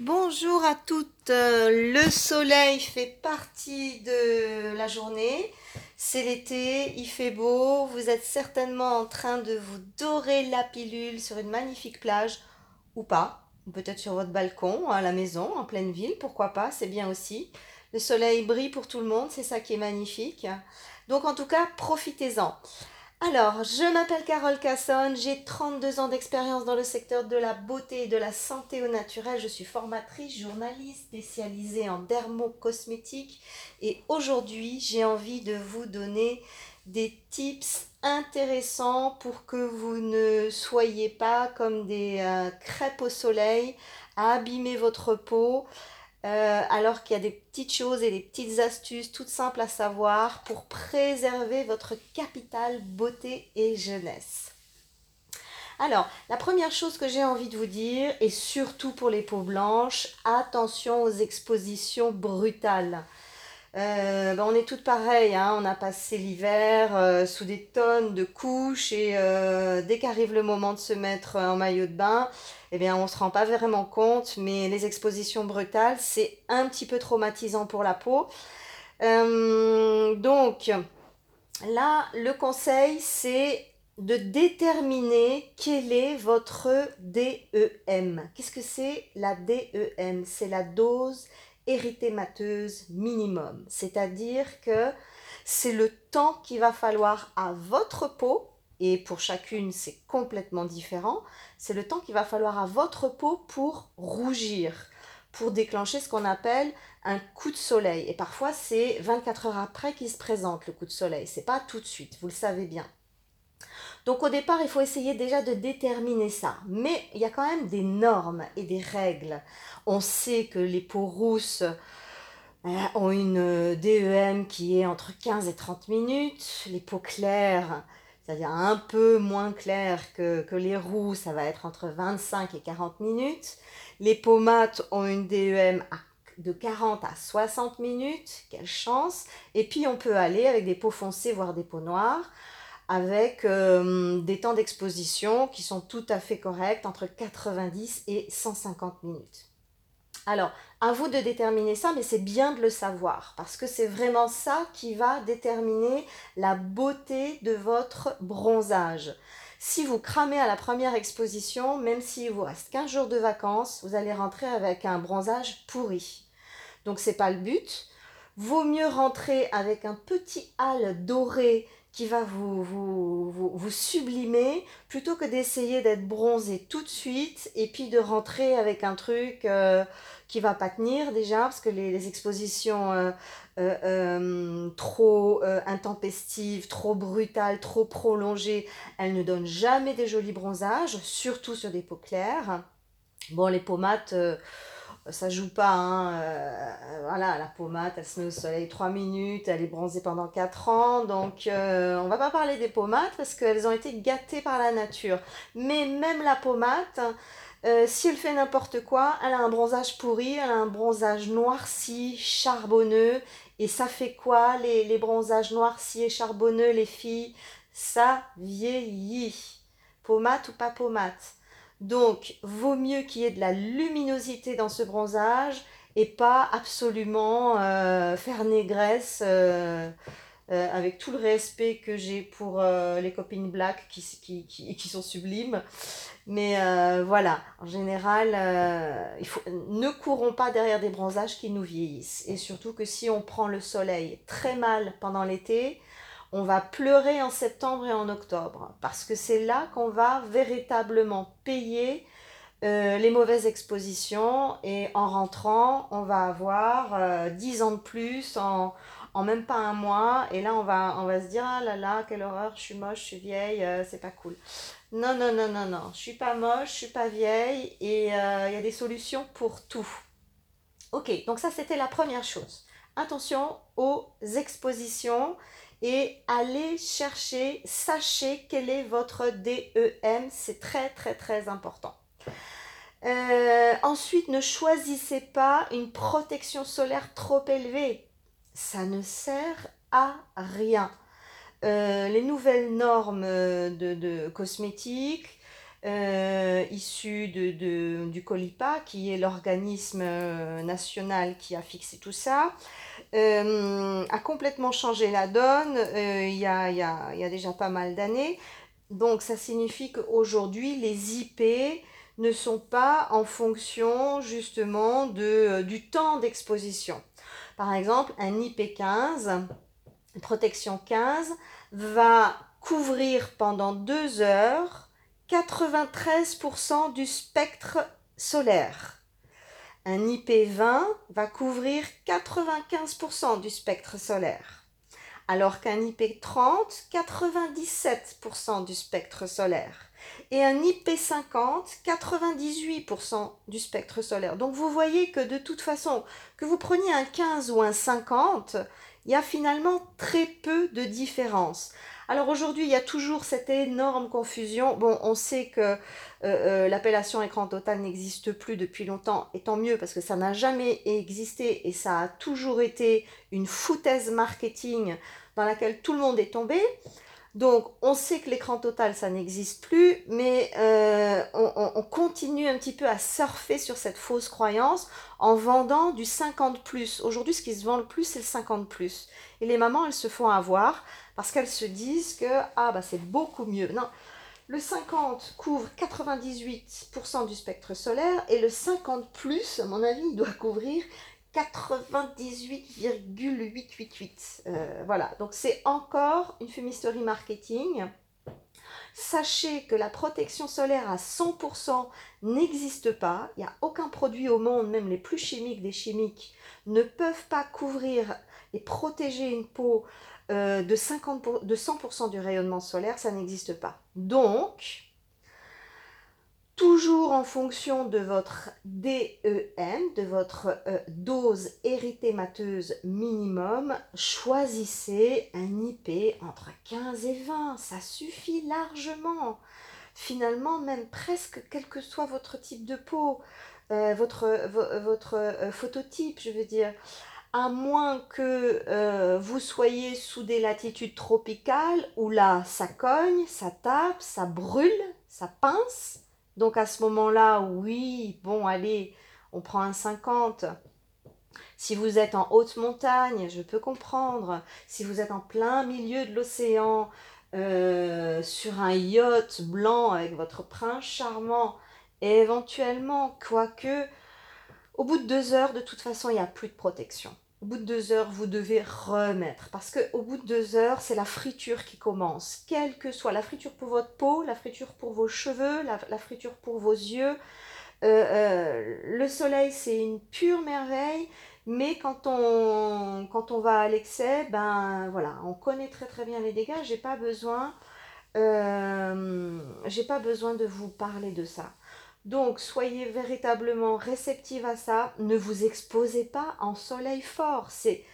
Bonjour à toutes. Euh, Le soleil fait partie de la journée. C'est l'été, il fait beau. Vous êtes certainement en train de vous dorer la pilule sur une magnifique plage ou pas. Peut-être sur votre balcon, à la maison, en pleine ville, pourquoi pas, c'est bien aussi. Le soleil brille pour tout le monde, c'est ça qui est magnifique. Donc en tout cas, profitez-en. Alors, je m'appelle Carole Casson, j'ai 32 ans d'expérience dans le secteur de la beauté et de la santé au naturel. Je suis formatrice, journaliste spécialisée en dermocosmétique et aujourd'hui, j'ai envie de vous donner des tips intéressants pour que vous ne soyez pas comme des euh, crêpes au soleil à abîmer votre peau euh, alors qu'il y a des petites choses et des petites astuces toutes simples à savoir pour préserver votre capital beauté et jeunesse. Alors, la première chose que j'ai envie de vous dire, et surtout pour les peaux blanches, attention aux expositions brutales. Euh, ben, on est toutes pareilles, hein. on a passé l'hiver euh, sous des tonnes de couches et euh, dès qu'arrive le moment de se mettre en maillot de bain, eh bien on se rend pas vraiment compte, mais les expositions brutales, c'est un petit peu traumatisant pour la peau. donc là, le conseil, c'est de déterminer quel est votre DEM. Qu'est-ce que c'est la DEM C'est la dose érythémateuse minimum. C'est-à-dire que c'est le temps qu'il va falloir à votre peau, et pour chacune c'est complètement différent, c'est le temps qu'il va falloir à votre peau pour rougir, pour déclencher ce qu'on appelle un coup de soleil. Et parfois c'est 24 heures après qu'il se présente le coup de soleil, c'est pas tout de suite, vous le savez bien. Donc au départ, il faut essayer déjà de déterminer ça. Mais il y a quand même des normes et des règles. On sait que les peaux rousses euh, ont une euh, DEM qui est entre 15 et 30 minutes. Les peaux claires, c'est-à-dire un peu moins claires que, que, les roux, ça va être entre 25 et 40 minutes. Les peaux mates ont une DEM de 40 à 60 minutes. Quelle chance. Et puis on peut aller avec des peaux foncées, voire des peaux noires avec euh, des temps d'exposition qui sont tout à fait corrects, entre 90 et 150 minutes. Alors, à vous de déterminer ça, mais c'est bien de le savoir, parce que c'est vraiment ça qui va déterminer la beauté de votre bronzage. Si vous cramez à la première exposition, même s'il vous reste 15 jours de vacances, vous allez rentrer avec un bronzage pourri. Donc c'est pas le but. Vaut mieux rentrer avec un petit hâle doré qui va vous, sublimer plutôt que d'essayer d'être bronzé tout de suite et puis de rentrer avec un truc euh, qui va pas tenir déjà parce que les, expositions euh, euh, trop intempestives, trop brutales, trop prolongées, elles ne donnent jamais des jolis bronzages, surtout sur des peaux claires. Bon, les peaux mates ça joue pas. Hein, euh, voilà, la pommade, elle se met au soleil 3 minutes, elle est bronzée pendant 4 ans. Donc, euh, on va pas parler des pommades parce qu'elles ont été gâtées par la nature. Mais même la pommade, euh, si elle fait n'importe quoi, elle a un bronzage pourri, elle a un bronzage noirci, charbonneux. Et ça fait quoi les, les bronzages noircis et charbonneux, les filles? Ça vieillit. Pommade ou pas pommade? Donc, vaut mieux qu'il y ait de la luminosité dans ce bronzage et pas absolument euh, faire négresse euh, euh, avec tout le respect que j'ai pour les copines black qui, sont sublimes. Mais voilà, en général, ne courons pas derrière des bronzages qui nous vieillissent. Et surtout que si on prend le soleil très mal pendant l'été, on va pleurer en septembre et en octobre, parce que c'est là qu'on va véritablement payer euh, les mauvaises expositions et en rentrant, on va avoir 10 euh, ans de plus en, même pas un mois et là on va, on va se dire ah là là, quelle horreur, je suis moche, je suis vieille, euh, c'est pas cool. Non, non, non, non, non, je suis pas moche, je suis pas vieille et il y a des solutions pour tout. Ok, donc ça c'était la première chose. Attention aux expositions et allez chercher, sachez quel est votre DEM, c'est très très très important. Euh, ensuite, ne choisissez pas une protection solaire trop élevée. Ça ne sert à rien. Euh, les nouvelles normes de, cosmétiques euh, issu de, du COLIPA, qui est l'organisme euh, national qui a fixé tout ça, euh, a complètement changé la donne il y a, y, a, y, a, déjà pas mal d'années. Donc ça signifie qu'aujourd'hui, les IP ne sont pas en fonction justement de, du temps d'exposition. Par exemple, un IP15, protection 15, va couvrir pendant deux heures 93% du spectre solaire. Un IP20 va couvrir 95% du spectre solaire, alors qu'un IP30, 97% du spectre solaire. Et un IP50, 98% du spectre solaire. Donc vous voyez que de toute façon, que vous preniez un 15 ou un 50, il y a finalement très peu de différence. Alors aujourd'hui, il y a toujours cette énorme confusion. Bon, on sait que euh, euh, l'appellation écran total n'existe plus depuis longtemps, et tant mieux parce que ça n'a jamais existé et ça a toujours été une foutaise marketing dans laquelle tout le monde est tombé. Donc, on sait que l'écran total, ça n'existe plus, mais euh, on, continue un petit peu à surfer sur cette fausse croyance en vendant du 50 plus. Aujourd'hui, ce qui se vend le plus, c'est le 50 plus. Et les mamans, elles se font avoir parce qu'elles se disent que ah bah c'est beaucoup mieux. Non, le 50 couvre 98% du spectre solaire et le 50 plus, à mon avis, doit couvrir 98,888. Euh, voilà, donc c'est encore une fumisterie marketing. Sachez que la protection solaire à 100% n'existe pas. Il n'y a aucun produit au monde, même les plus chimiques des chimiques, ne peuvent pas couvrir et protéger une peau euh, de, 50 de 100% du rayonnement solaire. Ça n'existe pas. Donc, toujours en fonction de votre DEM, de votre euh, dose érythémateuse minimum, choisissez un IP entre 15 et 20, ça suffit largement. Finalement, même presque quel que soit votre type de peau, euh, votre, votre euh, phototype, je veux dire, à moins que vous soyez sous des latitudes tropicales où là, ça cogne, ça tape, ça brûle, ça pince donc à ce moment-là, oui, bon, allez, on prend un 50. Si vous êtes en haute montagne, je peux comprendre. Si vous êtes en plein milieu de l'océan, euh, sur un yacht blanc avec votre prince charmant, éventuellement, quoique, au bout de deux heures, de toute façon, il n'y a plus de protection. Au bout de deux heures, vous devez remettre. Parce qu'au bout de deux heures, c'est la friture qui commence. Quelle que soit la friture pour votre peau, la friture pour vos cheveux, la, friture pour vos yeux. Euh, euh, le soleil, c'est une pure merveille. Mais quand on, quand on va à l'excès, ben voilà, on connaît très très bien les dégâts. J'ai pas besoin, euh, j'ai pas besoin de vous parler de ça. Donc, soyez véritablement réceptive à ça. Ne vous exposez pas en soleil fort. C'est,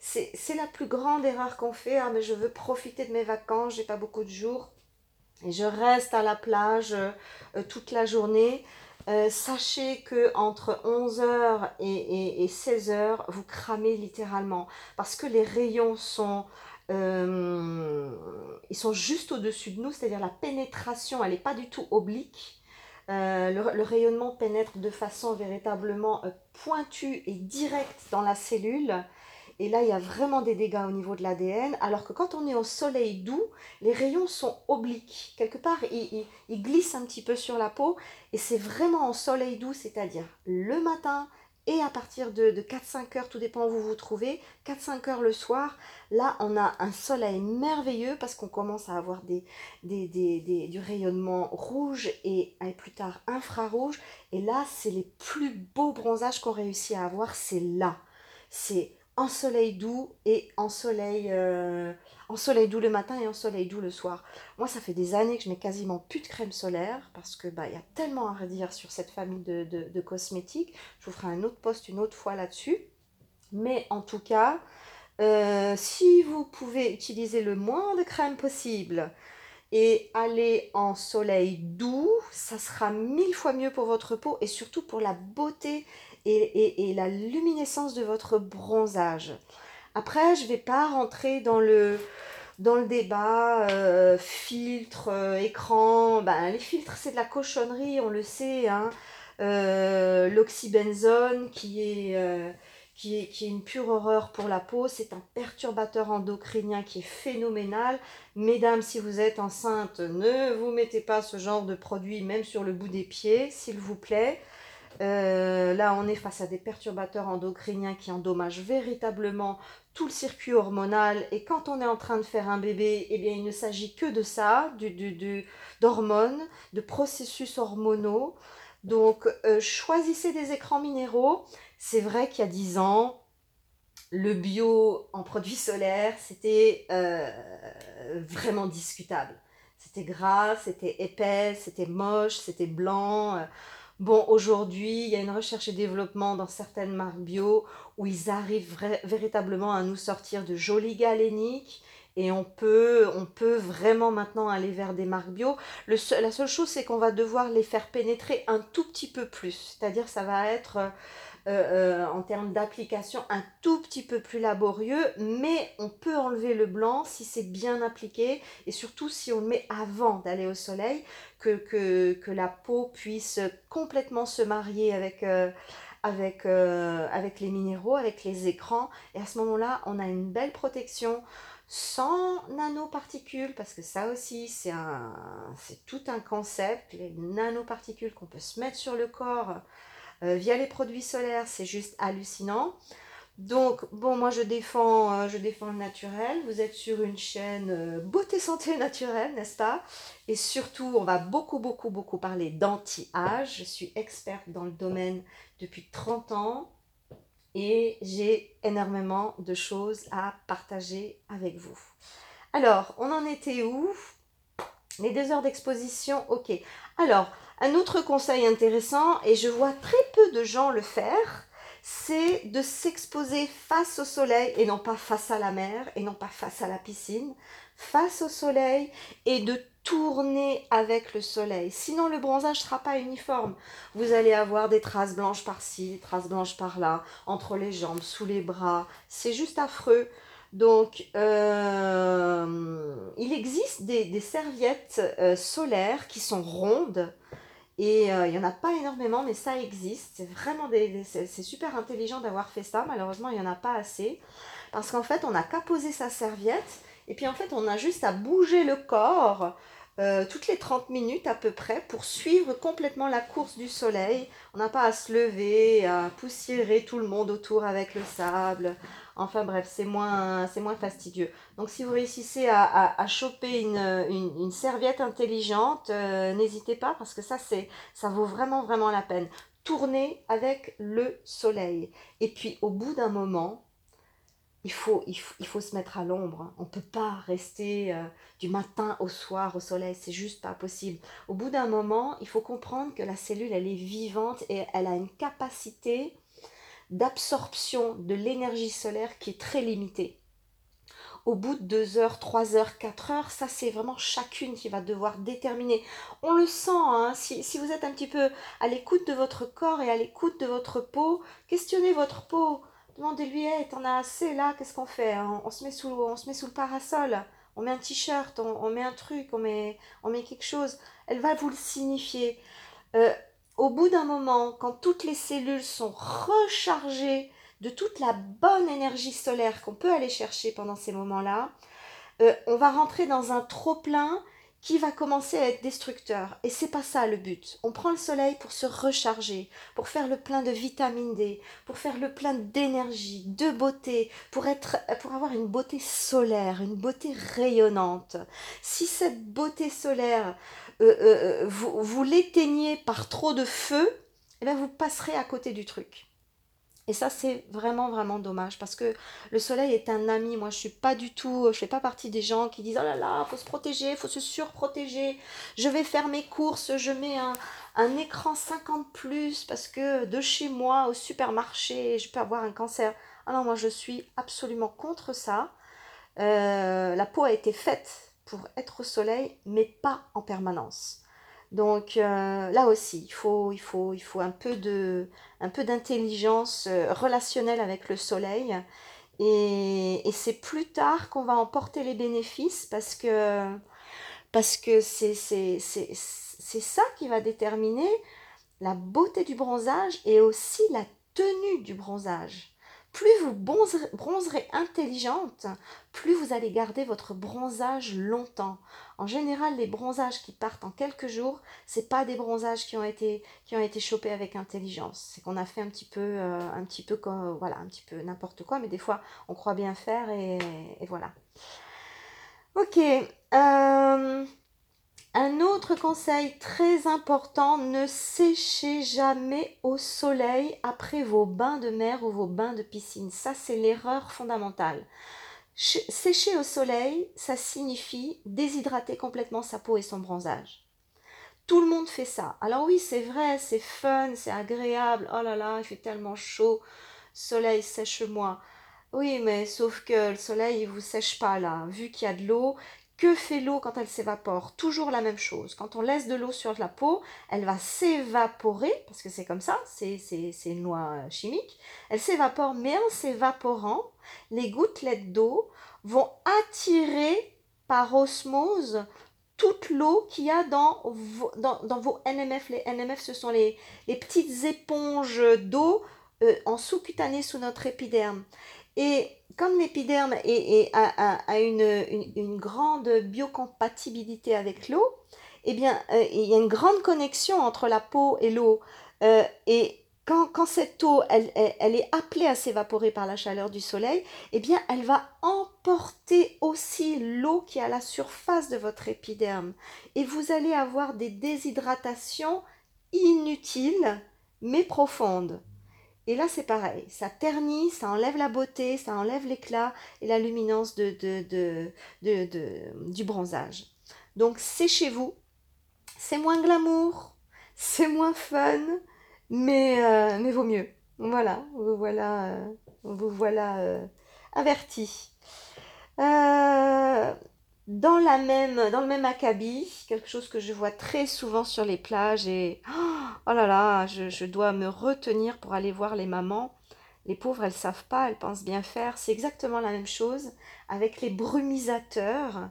c'est, la plus grande erreur qu'on fait. Ah, mais je veux profiter de mes vacances, j'ai pas beaucoup de jours. Et je reste à la plage euh, toute la journée. Euh, sachez que entre 11h et, 16h, vous cramez littéralement. Parce que les rayons sont, euh, ils sont juste au-dessus de nous, c'est-à-dire la pénétration, elle n'est pas du tout oblique. Euh, le, rayonnement pénètre de façon véritablement euh, pointue et directe dans la cellule. Et là, il y a vraiment des dégâts au niveau de l'ADN. Alors que quand on est au soleil doux, les rayons sont obliques. Quelque part, ils, glissent un petit peu sur la peau. Et c'est vraiment au soleil doux, c'est-à-dire le matin, et à partir de, 4-5 heures, tout dépend où vous vous trouvez, 4-5 heures le soir, là on a un soleil merveilleux parce qu'on commence à avoir des, du rayonnement rouge et, plus tard infrarouge. Et là, c'est les plus beaux bronzages qu'on réussit à avoir, c'est là. C'est en soleil doux et en soleil, euh, en soleil doux le matin et en soleil doux le soir. Moi, ça fait des années que je mets quasiment plus de crème solaire parce que bah il y a tellement à redire sur cette famille de, cosmétiques. Je vous ferai un autre post une autre fois là-dessus. Mais en tout cas, euh, si vous pouvez utiliser le moins de crème possible et aller en soleil doux, ça sera mille fois mieux pour votre peau et surtout pour la beauté et, la luminescence de votre bronzage. Après, je ne vais pas rentrer dans le, débat, euh, filtre, euh, écran, ben, les filtres c'est de la cochonnerie, on le sait, hein. Euh, l'oxybenzone qui est, qui, est, qui est une pure horreur pour la peau, c'est un perturbateur endocrinien qui est phénoménal. Mesdames, si vous êtes enceinte, ne vous mettez pas ce genre de produit même sur le bout des pieds, s'il vous plaît. Euh, là, on est face à des perturbateurs endocriniens qui endommagent véritablement tout le circuit hormonal. Et quand on est en train de faire un bébé, eh bien, il ne s'agit que de ça, d'hormones, de processus hormonaux. Donc, euh, choisissez des écrans minéraux. C'est vrai qu'il y a 10 ans, le bio en produits solaires, c'était euh, vraiment discutable. C'était gras, c'était épais, c'était moche, c'était blanc. Bon, aujourd'hui, il y a une recherche et développement dans certaines marques bio où ils arrivent véritablement à nous sortir de jolis galéniques et on peut, vraiment maintenant aller vers des marques bio. La seule chose, c'est qu'on va devoir les faire pénétrer un tout petit peu plus. C'est-à-dire, ça va être euh, euh, en termes d'application un tout petit peu plus laborieux, mais on peut enlever le blanc si c'est bien appliqué et surtout si on le met avant d'aller au soleil, que, que, la peau puisse complètement se marier avec... Euh, avec, avec les minéraux, avec les écrans. Et à ce moment-là, on a une belle protection sans nanoparticules, parce que ça aussi, c'est tout un concept, les nanoparticules qu'on peut se mettre sur le corps euh, via les produits solaires, c'est juste hallucinant. Donc, bon, moi je défends, euh, je défends le naturel. Vous êtes sur une chaîne euh, beauté santé naturelle, n'est-ce pas? Et surtout, on va beaucoup, beaucoup, beaucoup parler d'anti-âge. Je suis experte dans le domaine depuis 30 ans et j'ai énormément de choses à partager avec vous. Alors, on en était où? Les deux heures d'exposition, ok. Alors, un autre conseil intéressant, et je vois très peu de gens le faire, c'est de s'exposer face au soleil et non pas face à la mer et non pas face à la piscine, face au soleil et de tourner avec le soleil. Sinon, le bronzage ne sera pas uniforme. Vous allez avoir des traces blanches par-ci, traces blanches par-là, entre les jambes, sous les bras. C'est juste affreux. Donc, euh, il existe des, serviettes euh, solaires qui sont rondes et euh, il n'y en a pas énormément, mais ça existe. C'est vraiment des, c'est super intelligent d'avoir fait ça. Malheureusement, il n'y en a pas assez. Parce qu'en fait, on n'a qu'à poser sa serviette. Et puis en fait, on a juste à bouger le corps euh, toutes les 30 minutes à peu près pour suivre complètement la course du soleil. On n'a pas à se lever, à poussiérer tout le monde autour avec le sable, Enfin bref, c'est moins, fastidieux. Donc si vous réussissez à, choper une, serviette intelligente, euh, n'hésitez pas parce que ça vaut vraiment, vraiment la peine. Tournez avec le soleil. Et puis au bout d'un moment, il faut, se mettre à l'ombre. On ne peut pas rester euh, du matin au soir au soleil, c'est juste pas possible. Au bout d'un moment, il faut comprendre que la cellule, elle est vivante et elle a une capacité d'absorption de l'énergie solaire qui est très limitée. Au bout de 2 heures, 3 heures, 4 heures, ça c'est vraiment chacune qui va devoir déterminer. On le sent, hein, si, vous êtes un petit peu à l'écoute de votre corps et à l'écoute de votre peau, questionnez votre peau. Demandez-lui, hey, t'en as assez là, qu'est-ce qu'on fait on, se met sous, on se met sous le parasol, on met un t-shirt, on, met un truc, on met, on met quelque chose. Elle va vous le signifier. Euh, au bout d'un moment, quand toutes les cellules sont rechargées de toute la bonne énergie solaire qu'on peut aller chercher pendant ces moments-là, euh, on va rentrer dans un trop-plein qui va commencer à être destructeur. Et c'est pas ça le but. On prend le soleil pour se recharger, pour faire le plein de vitamine D, pour faire le plein d'énergie, de beauté, pour être, pour avoir une beauté solaire, une beauté rayonnante. Si cette beauté solaire euh, euh, vous, vous l'éteignez par trop de feu, eh bien vous passerez à côté du truc. Et ça, c'est vraiment, vraiment dommage parce que le soleil est un ami. Moi, je suis pas du tout, je fais pas partie des gens qui disent oh là là, faut se protéger, faut se surprotéger. Je vais faire mes courses, je mets un, écran 50 plus parce que de chez moi au supermarché, je peux avoir un cancer. Ah non, moi, je suis absolument contre ça. Euh, la peau a été faite pour être au soleil, mais pas en permanence. Donc euh, là aussi, il faut, un peu d'intelligence euh, relationnelle avec le soleil Et, c'est plus tard qu'on va en porter les bénéfices parce que parce que c'est ça qui va déterminer la beauté du bronzage et aussi la tenue du bronzage. Plus vous bronzerez, intelligente, plus vous allez garder votre bronzage longtemps. En général, les bronzages qui partent en quelques jours, c'est pas des bronzages qui ont été qui ont été chopés avec intelligence. C'est qu'on a fait un petit peu euh, un petit peu comme voilà un petit peu n'importe quoi, mais des fois on croit bien faire et, et voilà. Ok. Euh, un autre conseil très important, ne séchez jamais au soleil après vos bains de mer ou vos bains de piscine. Ça, c'est l'erreur fondamentale. Sécher au soleil, ça signifie déshydrater complètement sa peau et son bronzage. Tout le monde fait ça. Alors oui, c'est vrai, c'est fun, c'est agréable. Oh là là, il fait tellement chaud. Soleil, sèche-moi. Oui, mais sauf que le soleil, il vous sèche pas là. Vu qu'il y a de l'eau, que fait l'eau quand elle s'évapore? Toujours la même chose. Quand on laisse de l'eau sur la peau, elle va s'évaporer, parce que c'est comme ça, c'est une loi euh, chimique. Elle s'évapore, mais en s'évaporant, les gouttelettes d'eau vont attirer par osmose toute l'eau qu'il y a dans vos, NMF. Les NMF, ce sont les, petites éponges d'eau euh, en sous-cutané sous notre épiderme. Et comme l'épiderme a, une, grande biocompatibilité avec l'eau, eh bien, euh, il y a une grande connexion entre la peau et l'eau. Euh, et quand, cette eau, elle, est appelée à s'évaporer par la chaleur du soleil, eh bien, elle va emporter aussi l'eau qui est à la surface de votre épiderme. Et vous allez avoir des déshydratations inutiles, mais profondes. Et là, c'est pareil, ça ternit, ça enlève la beauté, ça enlève l'éclat et la luminance de, du bronzage. Donc, séchez-vous. C'est moins glamour, c'est moins fun, mais, euh, mais vaut mieux. Voilà, vous voilà, euh, vous voilà euh, averti. Dans, le même acabit, quelque chose que je vois très souvent sur les plages et oh là là, je, dois me retenir pour aller voir les mamans. Les pauvres, elles savent pas, elles pensent bien faire. C'est exactement la même chose avec les brumisateurs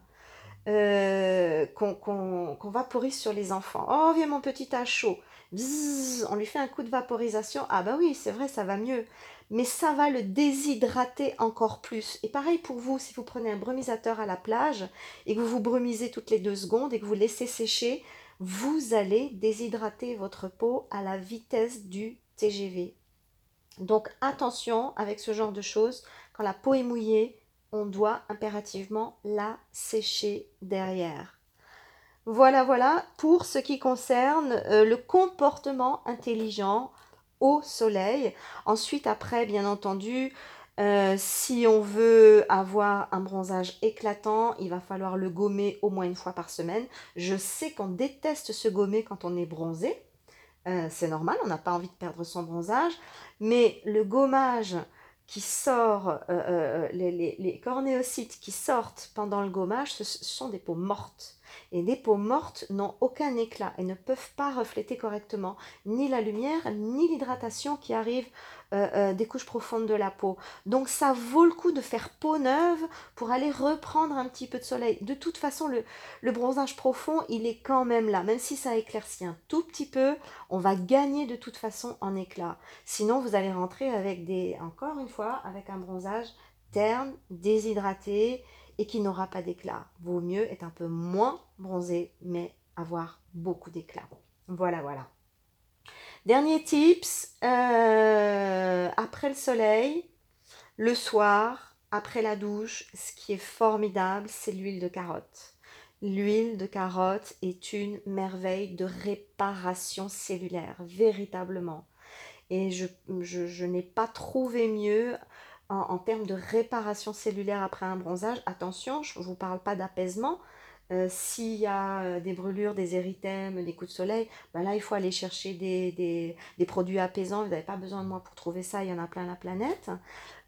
euh, qu'on vaporise sur les enfants. Oh, viens mon petit à chaud. on lui fait un coup de vaporisation. Ah bah oui, c'est vrai, ça va mieux. Mais ça va le déshydrater encore plus. Et pareil pour vous, si vous prenez un brumisateur à la plage et que vous vous brumisez toutes les deux secondes et que vous laissez sécher, vous allez déshydrater votre peau à la vitesse du TGV. Donc attention avec ce genre de choses, quand la peau est mouillée, on doit impérativement la sécher derrière. Voilà, voilà pour ce qui concerne euh, le comportement intelligent soleil. Ensuite, après, bien entendu, euh, si on veut avoir un bronzage éclatant, il va falloir le gommer au moins une fois par semaine. Je sais qu'on déteste se gommer quand on est bronzé. Euh, c'est normal, on n'a pas envie de perdre son bronzage. Mais le gommage qui sort, euh, les, cornéocytes qui sortent pendant le gommage, ce sont des peaux mortes. Et les peaux mortes n'ont aucun éclat et ne peuvent pas refléter correctement ni la lumière ni l'hydratation qui arrive euh, euh, des couches profondes de la peau. Donc ça vaut le coup de faire peau neuve pour aller reprendre un petit peu de soleil. De toute façon, le, le bronzage profond, il est quand même là. Même si ça éclaircit un tout petit peu, on va gagner de toute façon en éclat. Sinon, vous allez rentrer avec des, encore une fois, avec un bronzage terne, déshydraté et qui n'aura pas d'éclat. Vaut mieux être un peu moins bronzé, mais avoir beaucoup d'éclat. Voilà, voilà. Dernier tips, euh, après le soleil, le soir, après la douche, ce qui est formidable, c'est l'huile de carotte. L'huile de carotte est une merveille de réparation cellulaire, véritablement. Et je, je, n'ai pas trouvé mieux en, en, termes de réparation cellulaire après un bronzage. Attention, je ne vous parle pas d'apaisement, euh, s'il y a euh, des brûlures, des érythèmes, des coups de soleil, ben là il faut aller chercher des, produits apaisants. Vous n'avez pas besoin de moi pour trouver ça, il y en a plein la planète.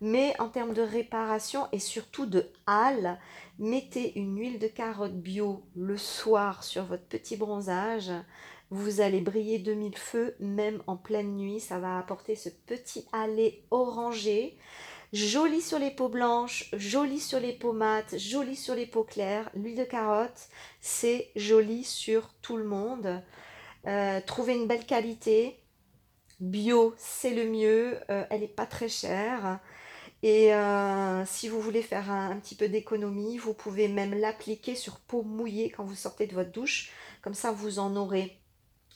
Mais en termes de réparation et surtout de hâle, mettez une huile de carotte bio le soir sur votre petit bronzage. Vous allez briller de mille feux, même en pleine nuit. Ça va apporter ce petit hâle orangé Joli sur les peaux blanches, joli sur les peaux mates, joli sur les peaux claires. L'huile de carotte, c'est joli sur tout le monde. Euh, trouvez une belle qualité. Bio, c'est le mieux. Euh, elle n'est pas très chère. Et euh, si vous voulez faire un, un petit peu d'économie, vous pouvez même l'appliquer sur peau mouillée quand vous sortez de votre douche. Comme ça, vous en aurez,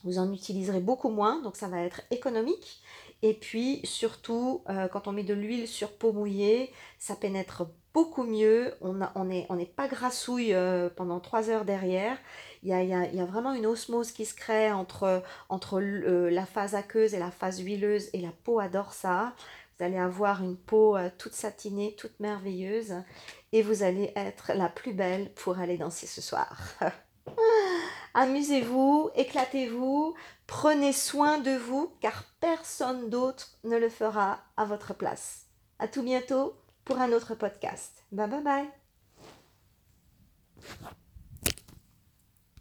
vous en utiliserez beaucoup moins. Donc ça va être économique. Et puis surtout, euh, quand on met de l'huile sur peau mouillée, ça pénètre beaucoup mieux. On n'est pas grassouille euh, pendant trois heures derrière. Il y, a, vraiment une osmose qui se crée entre, entre euh, la phase aqueuse et la phase huileuse. Et la peau adore ça. Vous allez avoir une peau toute satinée, toute merveilleuse. Et vous allez être la plus belle pour aller danser ce soir. Amusez-vous, éclatez-vous, prenez soin de vous car personne d'autre ne le fera à votre place. À tout bientôt pour un autre podcast. Bye bye bye.